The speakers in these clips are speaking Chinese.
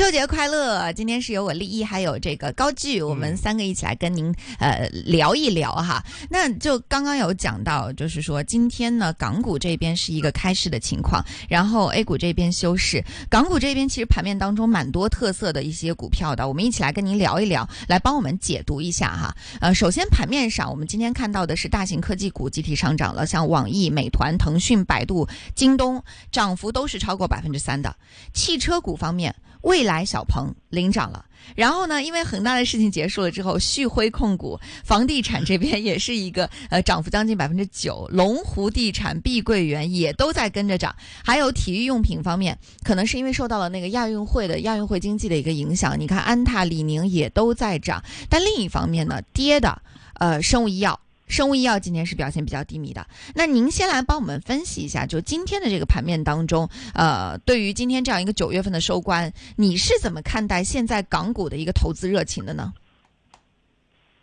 秋节快乐！今天是由我立一还有这个高聚，我们三个一起来跟您呃聊一聊哈。那就刚刚有讲到，就是说今天呢，港股这边是一个开市的情况，然后 A 股这边休市。港股这边其实盘面当中蛮多特色的一些股票的，我们一起来跟您聊一聊，来帮我们解读一下哈。呃，首先盘面上，我们今天看到的是大型科技股集体上涨了，像网易、美团、腾讯、百度、京东，涨幅都是超过百分之三的。汽车股方面。未来小鹏领涨了，然后呢？因为恒大的事情结束了之后，旭辉控股、房地产这边也是一个呃涨幅将近百分之九，龙湖地产、碧桂园也都在跟着涨。还有体育用品方面，可能是因为受到了那个亚运会的亚运会经济的一个影响，你看安踏、李宁也都在涨。但另一方面呢，跌的呃生物医药。生物医药今天是表现比较低迷的，那您先来帮我们分析一下，就今天的这个盘面当中，呃，对于今天这样一个九月份的收官，你是怎么看待现在港股的一个投资热情的呢？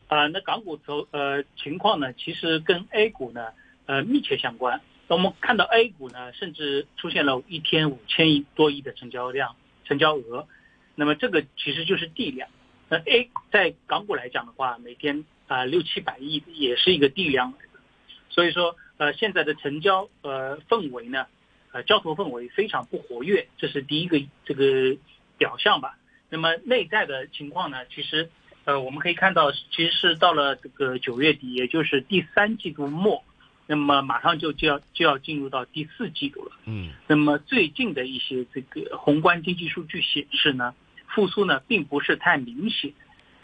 啊，那港股投呃情况呢，其实跟 A 股呢呃密切相关。那我们看到 A 股呢，甚至出现了一天五千亿多亿的成交量、成交额，那么这个其实就是地量。那 A 在港股来讲的话，每天。啊，六七百亿也是一个地量来的，所以说，呃，现在的成交呃氛围呢，呃，交投氛围非常不活跃，这是第一个这个表象吧。那么内在的情况呢，其实，呃，我们可以看到，其实是到了这个九月底，也就是第三季度末，那么马上就就要就要进入到第四季度了。嗯。那么最近的一些这个宏观经济数据显示呢，复苏呢并不是太明显，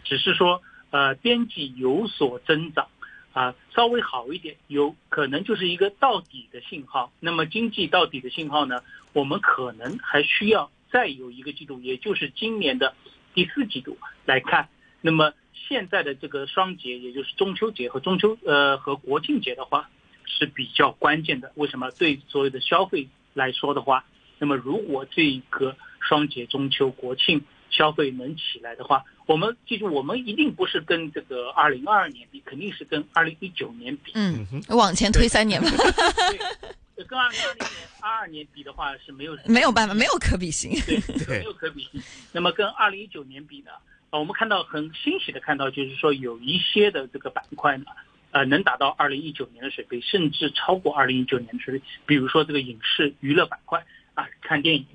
只是说。呃，边际有所增长，啊，稍微好一点，有可能就是一个到底的信号。那么经济到底的信号呢？我们可能还需要再有一个季度，也就是今年的第四季度来看。那么现在的这个双节，也就是中秋节和中秋呃和国庆节的话是比较关键的。为什么？对所有的消费来说的话，那么如果这个双节中秋国庆消费能起来的话，我们记住，我们一定不是跟这个二零二二年比，肯定是跟二零一九年比。嗯，往前推三年吧。对，跟二零二零年、二二年比的话是没有没有办法，没有可比性。对，没有可比性。那么跟二零一九年比呢？啊，我们看到很欣喜的看到，就是说有一些的这个板块呢，呃，能达到二零一九年的水平，甚至超过二零一九年的水平。比如说这个影视娱乐板块啊，看电影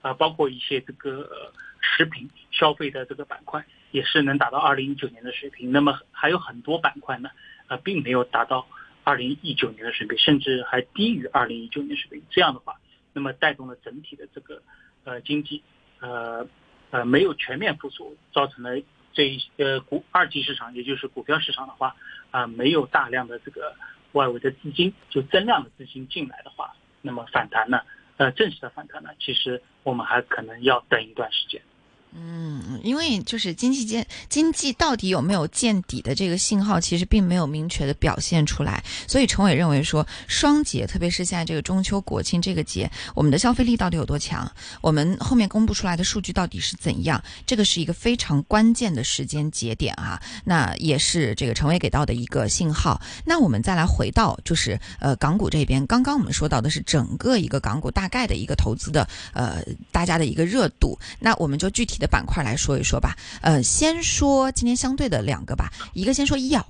啊，包括一些这个。食品消费的这个板块也是能达到二零一九年的水平，那么还有很多板块呢，呃，并没有达到二零一九年的水平，甚至还低于二零一九年水平。这样的话，那么带动了整体的这个呃经济，呃呃没有全面复苏，造成了这一呃股二级市场，也就是股票市场的话，啊没有大量的这个外围的资金，就增量的资金进来的话，那么反弹呢，呃正式的反弹呢，其实我们还可能要等一段时间。嗯，因为就是经济见经济到底有没有见底的这个信号，其实并没有明确的表现出来。所以陈伟认为说，双节，特别是现在这个中秋国庆这个节，我们的消费力到底有多强？我们后面公布出来的数据到底是怎样？这个是一个非常关键的时间节点啊。那也是这个陈伟给到的一个信号。那我们再来回到就是呃港股这边，刚刚我们说到的是整个一个港股大概的一个投资的呃大家的一个热度。那我们就具体的。板块来说一说吧，呃，先说今天相对的两个吧，一个先说医药。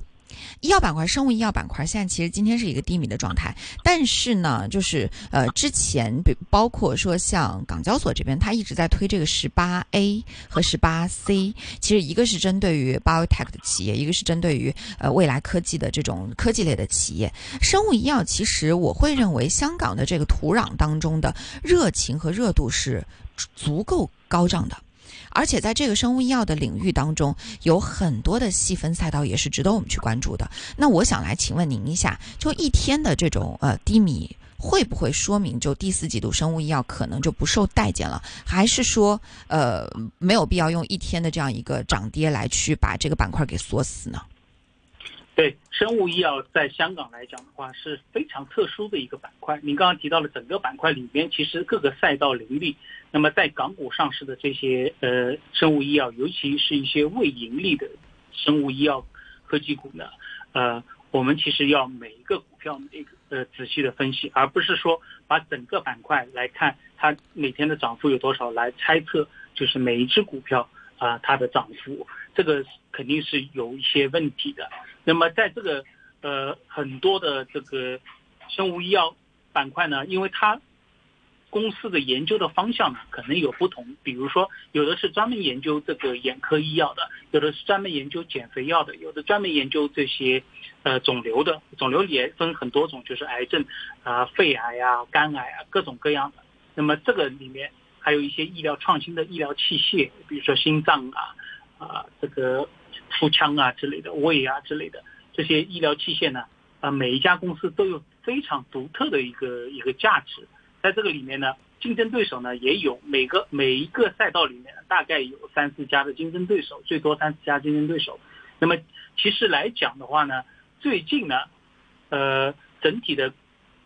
医药板块、生物医药板块现在其实今天是一个低迷的状态，但是呢，就是呃，之前比包括说像港交所这边，它一直在推这个十八 A 和十八 C，其实一个是针对于 biotech 的企业，一个是针对于呃未来科技的这种科技类的企业。生物医药其实我会认为香港的这个土壤当中的热情和热度是足够高涨的。而且在这个生物医药的领域当中，有很多的细分赛道也是值得我们去关注的。那我想来请问您一下，就一天的这种呃低迷，会不会说明就第四季度生物医药可能就不受待见了？还是说呃没有必要用一天的这样一个涨跌来去把这个板块给锁死呢？对，生物医药在香港来讲的话是非常特殊的一个板块。您刚刚提到了整个板块里边，其实各个赛道林立。那么在港股上市的这些呃生物医药，尤其是一些未盈利的生物医药科技股呢，呃，我们其实要每一个股票每个呃仔细的分析，而不是说把整个板块来看它每天的涨幅有多少，来猜测就是每一只股票啊它的涨幅，这个肯定是有一些问题的。那么在这个呃很多的这个生物医药板块呢，因为它公司的研究的方向呢可能有不同，比如说有的是专门研究这个眼科医药的，有的是专门研究减肥药的，有的专门研究这些呃肿瘤的，肿瘤也分很多种，就是癌症啊、肺癌啊、肝癌啊各种各样的。那么这个里面还有一些医疗创新的医疗器械，比如说心脏啊啊这个腹腔啊之类的、胃啊之类的这些医疗器械呢，啊每一家公司都有非常独特的一个一个价值。在这个里面呢，竞争对手呢也有每个每一个赛道里面大概有三四家的竞争对手，最多三四家竞争对手。那么其实来讲的话呢，最近呢，呃，整体的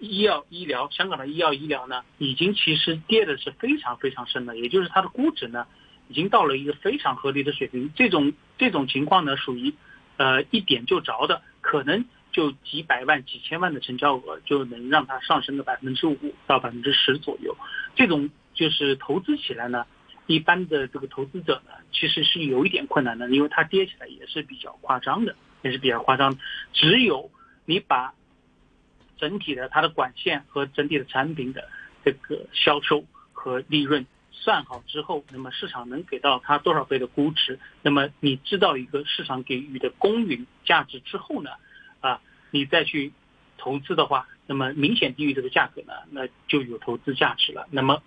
医药医疗，香港的医药医疗呢，已经其实跌的是非常非常深的，也就是它的估值呢，已经到了一个非常合理的水平。这种这种情况呢，属于呃一点就着的，可能。就几百万、几千万的成交额，就能让它上升个百分之五到百分之十左右。这种就是投资起来呢，一般的这个投资者呢，其实是有一点困难的，因为它跌起来也是比较夸张的，也是比较夸张。只有你把整体的它的管线和整体的产品的这个销售和利润算好之后，那么市场能给到它多少倍的估值？那么你知道一个市场给予的公允价值之后呢，啊？你再去投资的话，那么明显低于这个价格呢，那就有投资价值了。那么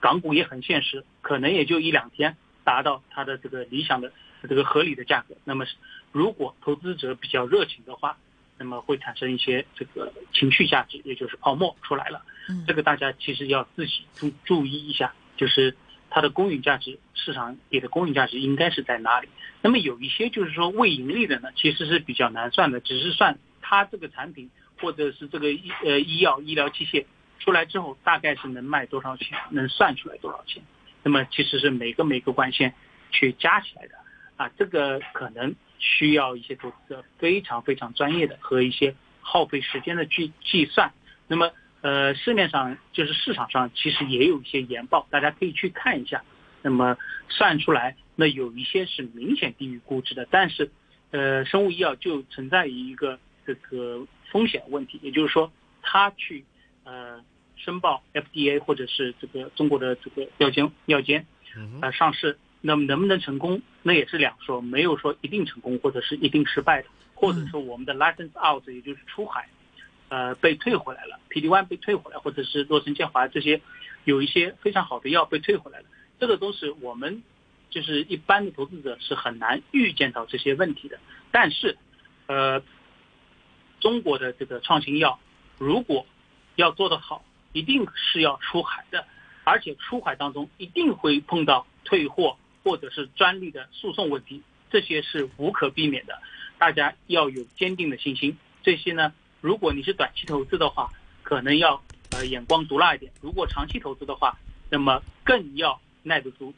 港股也很现实，可能也就一两天达到它的这个理想的这个合理的价格。那么如果投资者比较热情的话，那么会产生一些这个情绪价值，也就是泡沫出来了。这个大家其实要自己注注意一下，就是它的公允价值，市场给的公允价值应该是在哪里？那么有一些就是说未盈利的呢，其实是比较难算的，只是算。它这个产品或者是这个医呃医药医疗器械出来之后，大概是能卖多少钱，能算出来多少钱？那么其实是每个每个管线去加起来的啊，这个可能需要一些投资者非常非常专业的和一些耗费时间的去计算。那么呃市面上就是市场上其实也有一些研报，大家可以去看一下。那么算出来，那有一些是明显低于估值的，但是呃生物医药就存在于一个。这个风险问题，也就是说，他去呃申报 FDA 或者是这个中国的这个药监药监呃上市，那么能不能成功，那也是两说，没有说一定成功或者是一定失败的，或者说我们的 license out 也就是出海，呃被退回来了，PD one 被退回来，或者是洛神健华这些有一些非常好的药被退回来了，这个都是我们就是一般的投资者是很难预见到这些问题的，但是呃。中国的这个创新药，如果要做得好，一定是要出海的，而且出海当中一定会碰到退货或者是专利的诉讼问题，这些是无可避免的，大家要有坚定的信心。这些呢，如果你是短期投资的话，可能要呃眼光毒辣一点；如果长期投资的话，那么更要耐得住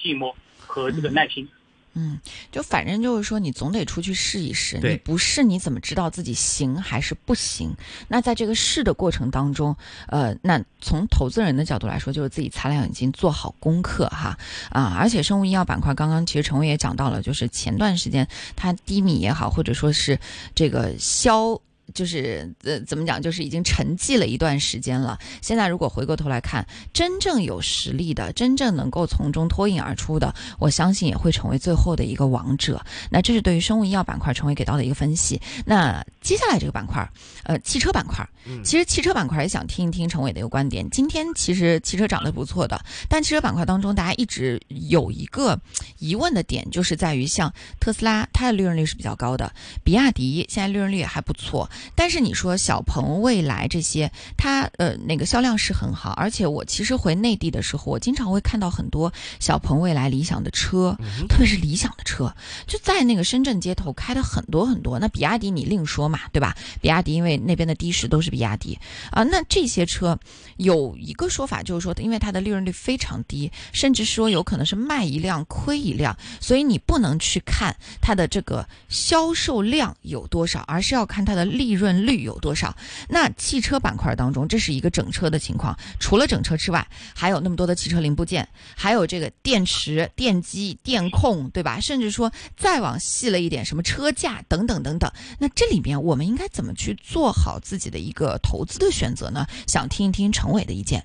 寂寞和这个耐心。嗯，就反正就是说，你总得出去试一试。你不试，你怎么知道自己行还是不行？那在这个试的过程当中，呃，那从投资人的角度来说，就是自己擦亮眼睛，做好功课哈啊！而且生物医药板块，刚刚其实陈伟也讲到了，就是前段时间它低迷也好，或者说是这个消。就是呃，怎么讲？就是已经沉寂了一段时间了。现在如果回过头来看，真正有实力的，真正能够从中脱颖而出的，我相信也会成为最后的一个王者。那这是对于生物医药板块成为给到的一个分析。那接下来这个板块，呃，汽车板块，其实汽车板块也想听一听陈伟的一个观点。今天其实汽车涨得不错的，但汽车板块当中，大家一直有一个疑问的点，就是在于像特斯拉，它的利润率是比较高的，比亚迪现在利润率也还不错。但是你说小鹏、蔚来这些，它呃那个销量是很好，而且我其实回内地的时候，我经常会看到很多小鹏、蔚来、理想的车，特别是理想的车，就在那个深圳街头开的很多很多。那比亚迪你另说嘛，对吧？比亚迪因为那边的的士都是比亚迪啊，那这些车有一个说法就是说，因为它的利润率非常低，甚至说有可能是卖一辆亏一辆，所以你不能去看它的这个销售量有多少，而是要看它的利润率有多少。那汽车板块当中，这是一个整车的情况，除了整车之外，还有那么多的汽车零部件，还有这个电池、电机、电控，对吧？甚至说再往细了一点，什么车架等等等等。那这里面我们应该怎么去做好自己的一个投资的选择呢？想听一听陈伟的意见。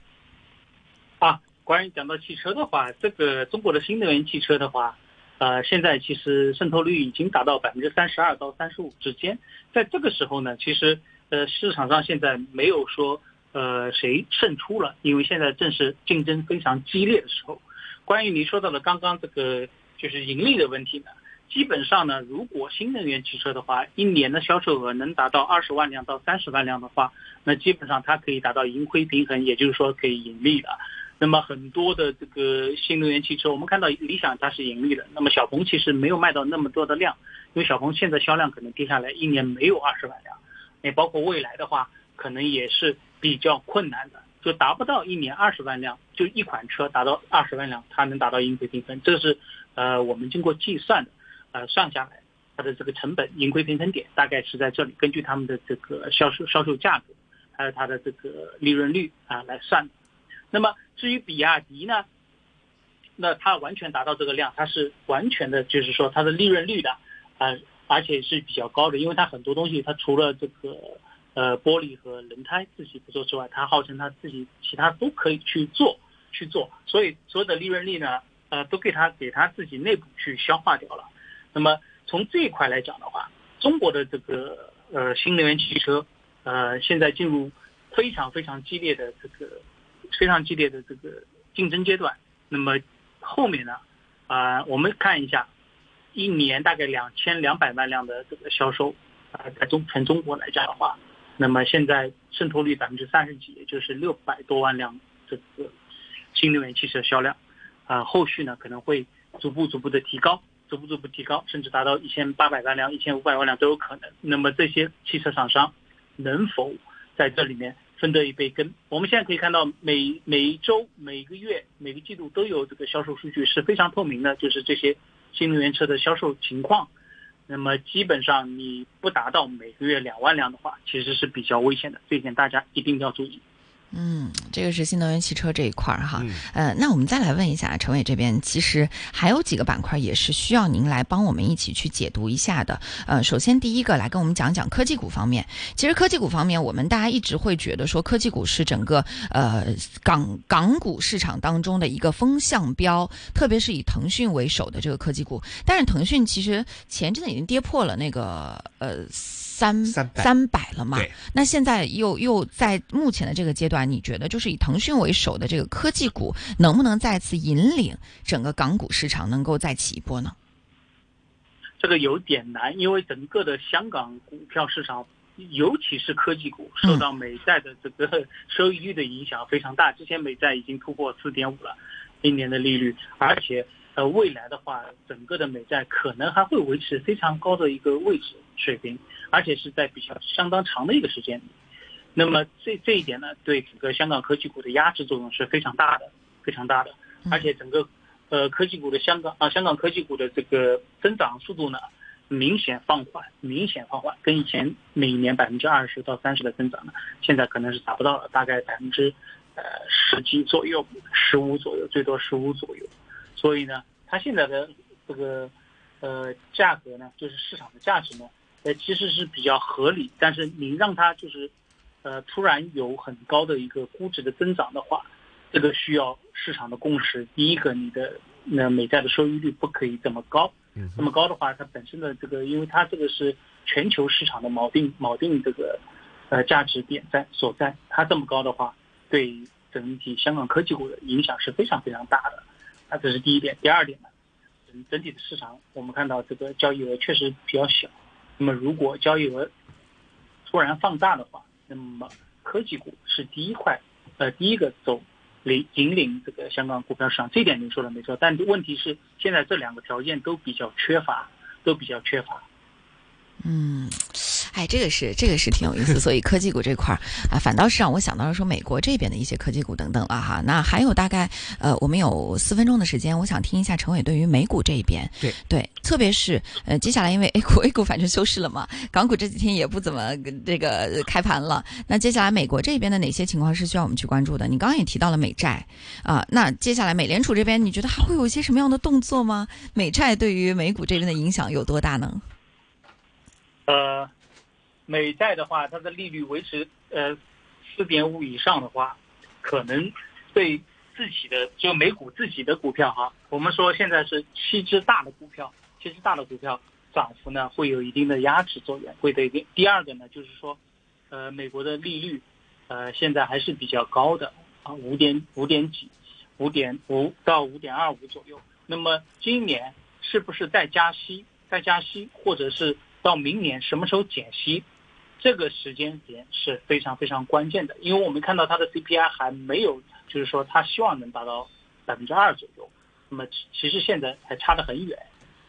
啊，关于讲到汽车的话，这个中国的新能源汽车的话，呃，现在其实渗透率已经达到百分之三十二到三十五之间。在这个时候呢，其实呃市场上现在没有说呃谁胜出了，因为现在正是竞争非常激烈的时候。关于你说到的刚刚这个就是盈利的问题呢？基本上呢，如果新能源汽车的话，一年的销售额能达到二十万辆到三十万辆的话，那基本上它可以达到盈亏平衡，也就是说可以盈利的。那么很多的这个新能源汽车，我们看到理想它是盈利的，那么小鹏其实没有卖到那么多的量，因为小鹏现在销量可能跌下来，一年没有二十万辆。也包括未来的话，可能也是比较困难的，就达不到一年二十万辆，就一款车达到二十万辆，它能达到盈亏平衡，这是呃我们经过计算的。呃，算下来，它的这个成本盈亏平衡点大概是在这里，根据他们的这个销售销售价格，还有它的这个利润率啊来算。那么至于比亚迪呢，那它完全达到这个量，它是完全的，就是说它的利润率的啊，而且是比较高的，因为它很多东西，它除了这个呃玻璃和轮胎自己不做之外，它号称它自己其他都可以去做去做，所以所有的利润率呢，呃，都给它给它自己内部去消化掉了。那么从这一块来讲的话，中国的这个呃新能源汽车，呃现在进入非常非常激烈的这个非常激烈的这个竞争阶段。那么后面呢，啊我们看一下，一年大概两千两百万辆的这个销售，啊在中全中国来讲的话，那么现在渗透率百分之三十几，也就是六百多万辆这个新能源汽车销量，啊后续呢可能会逐步逐步的提高。逐步逐步提高，甚至达到一千八百万辆、一千五百万辆都有可能。那么这些汽车厂商能否在这里面分得一杯羹？我们现在可以看到，每每一周、每个月、每个季度都有这个销售数据，是非常透明的，就是这些新能源车的销售情况。那么基本上你不达到每个月两万辆的话，其实是比较危险的，这一点大家一定要注意。嗯，这个是新能源汽车这一块儿哈，呃，那我们再来问一下陈伟这边，其实还有几个板块也是需要您来帮我们一起去解读一下的。呃，首先第一个来跟我们讲讲科技股方面。其实科技股方面，我们大家一直会觉得说科技股是整个呃港港股市场当中的一个风向标，特别是以腾讯为首的这个科技股。但是腾讯其实前阵子已经跌破了那个呃。三三百了嘛？那现在又又在目前的这个阶段，你觉得就是以腾讯为首的这个科技股能不能再次引领整个港股市场能够再起一波呢？这个有点难，因为整个的香港股票市场，尤其是科技股，受到美债的这个收益率的影响非常大。之前美债已经突破四点五了，今年的利率，而且。呃，未来的话，整个的美债可能还会维持非常高的一个位置水平，而且是在比较相当长的一个时间里。那么这这一点呢，对整个香港科技股的压制作用是非常大的，非常大的。而且整个呃科技股的香港啊，香港科技股的这个增长速度呢，明显放缓，明显放缓，跟以前每年百分之二十到三十的增长呢，现在可能是达不到了，大概百分之呃十几左右，十五左右，最多十五左右。所以呢，它现在的这个呃价格呢，就是市场的价值呢，呃其实是比较合理。但是你让它就是呃突然有很高的一个估值的增长的话，这个需要市场的共识。第一个，你的那美债的收益率不可以这么高，那么高的话，它本身的这个，因为它这个是全球市场的锚定锚定这个呃价值点在所在，它这么高的话，对整体香港科技股的影响是非常非常大的。那这是第一点，第二点呢，整整体的市场，我们看到这个交易额确实比较小。那么如果交易额突然放大的话，那么科技股是第一块，呃，第一个走领引领这个香港股票市场。这点您说的没错，但问题是现在这两个条件都比较缺乏，都比较缺乏。嗯。哎，这个是这个是挺有意思，所以科技股这块儿啊，反倒是让我想到了说美国这边的一些科技股等等了哈。那还有大概呃，我们有四分钟的时间，我想听一下陈伟对于美股这一边，对对，特别是呃，接下来因为 A 股 A 股反正休市了嘛，港股这几天也不怎么这个开盘了。那接下来美国这边的哪些情况是需要我们去关注的？你刚刚也提到了美债啊，那接下来美联储这边你觉得还会有一些什么样的动作吗？美债对于美股这边的影响有多大呢？呃，美债的话，它的利率维持呃四点五以上的话，可能对自己的就美股自己的股票哈，我们说现在是七只大的股票，七只大的股票涨幅呢会有一定的压制作用，会对第第二个呢就是说，呃，美国的利率呃现在还是比较高的啊，五点五点几，五点五到五点二五左右。那么今年是不是再加息？再加息，或者是到明年什么时候减息？这个时间点是非常非常关键的，因为我们看到它的 CPI 还没有，就是说它希望能达到百分之二左右。那么其实现在还差得很远。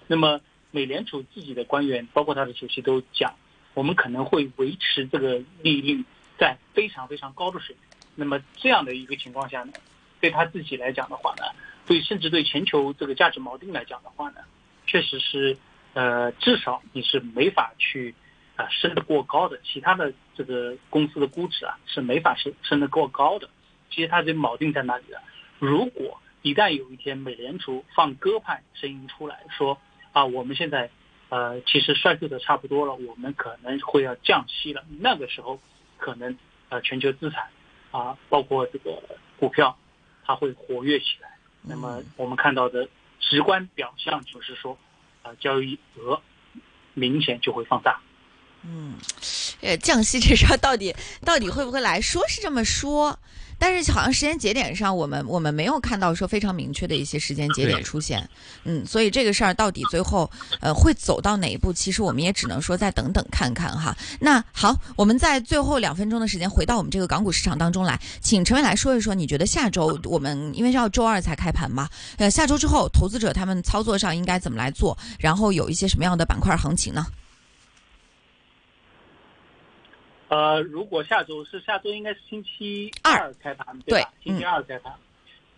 那么美联储自己的官员，包括他的主席都讲，我们可能会维持这个利率在非常非常高的水平。那么这样的一个情况下呢，对他自己来讲的话呢？对，甚至对全球这个价值锚定来讲的话呢，确实是，呃，至少你是没法去啊升得过高的，其他的这个公司的估值啊是没法升升得过高的。其实它这锚定在哪里呢？如果一旦有一天美联储放鸽派声音出来说啊，我们现在呃其实衰退的差不多了，我们可能会要降息了，那个时候可能呃全球资产啊包括这个股票它会活跃起来。那么我们看到的直观表象就是说，啊，交易额明显就会放大。嗯，呃，降息 这事儿到底到底会不会来说是这么说？但是好像时间节点上，我们我们没有看到说非常明确的一些时间节点出现，嗯，所以这个事儿到底最后呃会走到哪一步，其实我们也只能说再等等看看哈。那好，我们在最后两分钟的时间回到我们这个港股市场当中来，请陈伟来说一说，你觉得下周我们因为是要周二才开盘嘛，呃，下周之后投资者他们操作上应该怎么来做，然后有一些什么样的板块行情呢？呃，如果下周是下周，应该是星期二开盘，对吧？星期二开盘。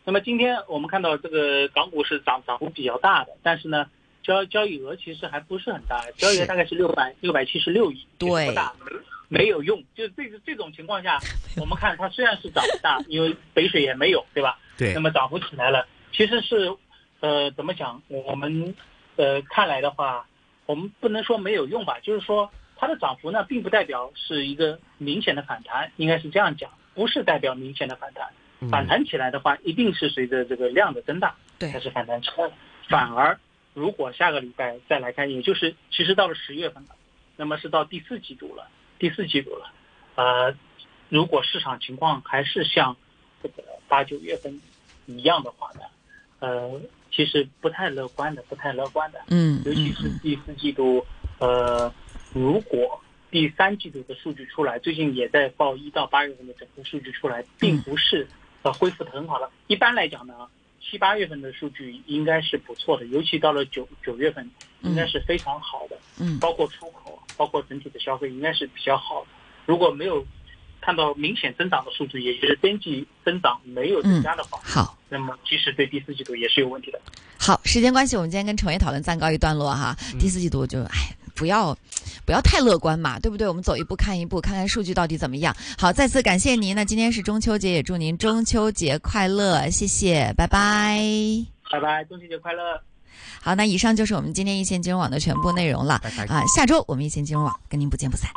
那么今天我们看到这个港股是涨涨幅比较大的，但是呢，交交易额其实还不是很大，交易额大概是六百六百七十六亿，对，不大，没有用。就是这个这种情况下，我们看它虽然是涨大，因为北水也没有，对吧？对。那么涨幅起来了，其实是呃怎么讲？我们呃看来的话，我们不能说没有用吧，就是说。它的涨幅呢，并不代表是一个明显的反弹，应该是这样讲，不是代表明显的反弹。反弹起来的话，一定是随着这个量的增大，对才是反弹起来的。反而，如果下个礼拜再来看，也就是其实到了十月份了，那么是到第四季度了，第四季度了。呃，如果市场情况还是像这个八九月份一样的话呢，呃，其实不太乐观的，不太乐观的。嗯，尤其是第四季度，呃。如果第三季度的数据出来，最近也在报一到八月份的整个数据出来，并不是呃恢复的很好了。一般来讲呢，七八月份的数据应该是不错的，尤其到了九九月份，应该是非常好的。嗯，包括出口，包括整体的消费，应该是比较好的。如果没有看到明显增长的数据，也就是边际增长没有增加的话，好，那么其实对第四季度也是有问题的。好，时间关系，我们今天跟陈伟讨论暂告一段落哈。第四季度就哎。不要，不要太乐观嘛，对不对？我们走一步看一步，看看数据到底怎么样。好，再次感谢您。那今天是中秋节，也祝您中秋节快乐，谢谢，拜拜，拜拜，中秋节快乐。好，那以上就是我们今天一线金融网的全部内容了。拜拜啊，下周我们一线金融网跟您不见不散。